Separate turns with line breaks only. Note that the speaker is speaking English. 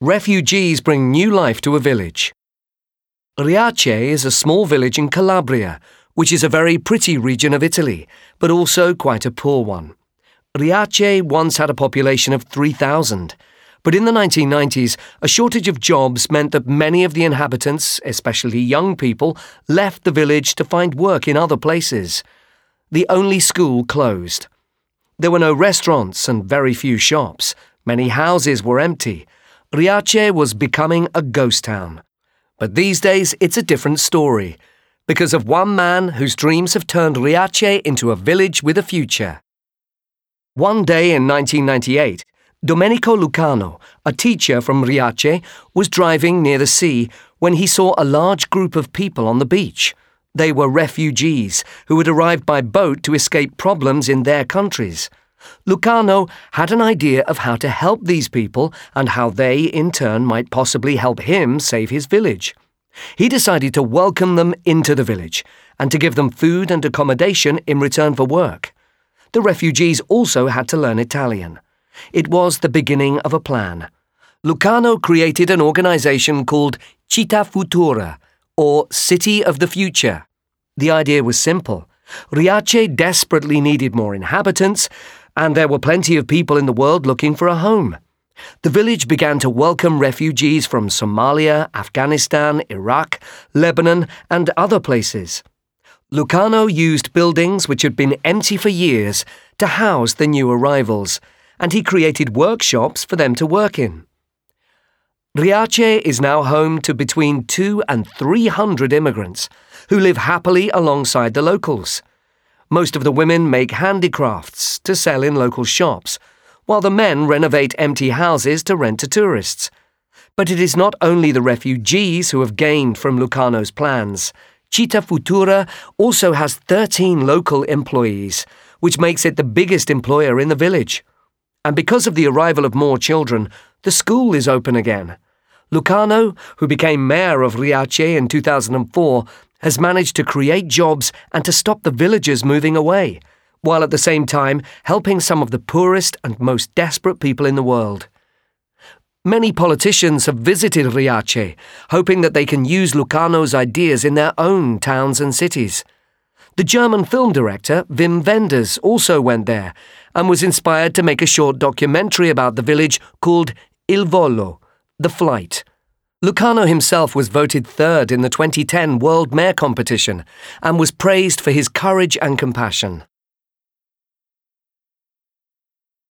Refugees bring new life to a village. Riace is a small village in Calabria, which is a very pretty region of Italy, but also quite a poor one. Riace once had a population of 3,000, but in the 1990s, a shortage of jobs meant that many of the inhabitants, especially young people, left the village to find work in other places. The only school closed. There were no restaurants and very few shops. Many houses were empty. Riace was becoming a ghost town. But these days, it's a different story because of one man whose dreams have turned Riace into a village with a future. One day in 1998, Domenico Lucano, a teacher from Riace, was driving near the sea when he saw a large group of people on the beach. They were refugees who had arrived by boat to escape problems in their countries. Lucano had an idea of how to help these people and how they, in turn, might possibly help him save his village. He decided to welcome them into the village and to give them food and accommodation in return for work. The refugees also had to learn Italian. It was the beginning of a plan. Lucano created an organization called Città Futura, or City of the Future. The idea was simple. Riace desperately needed more inhabitants, and there were plenty of people in the world looking for a home. The village began to welcome refugees from Somalia, Afghanistan, Iraq, Lebanon, and other places. Lucano used buildings which had been empty for years to house the new arrivals, and he created workshops for them to work in. Riace is now home to between two and three hundred immigrants who live happily alongside the locals. Most of the women make handicrafts to sell in local shops, while the men renovate empty houses to rent to tourists. But it is not only the refugees who have gained from Lucano's plans. Città Futura also has 13 local employees, which makes it the biggest employer in the village. And because of the arrival of more children, the school is open again. Lucano, who became mayor of Riace in 2004, has managed to create jobs and to stop the villagers moving away, while at the same time helping some of the poorest and most desperate people in the world. Many politicians have visited Riace, hoping that they can use Lucano's ideas in their own towns and cities. The German film director Wim Wenders also went there and was inspired to make a short documentary about the village called Il Volo, The Flight. Lucano himself was voted third in the 2010 World Mayor competition and was praised for his courage and compassion.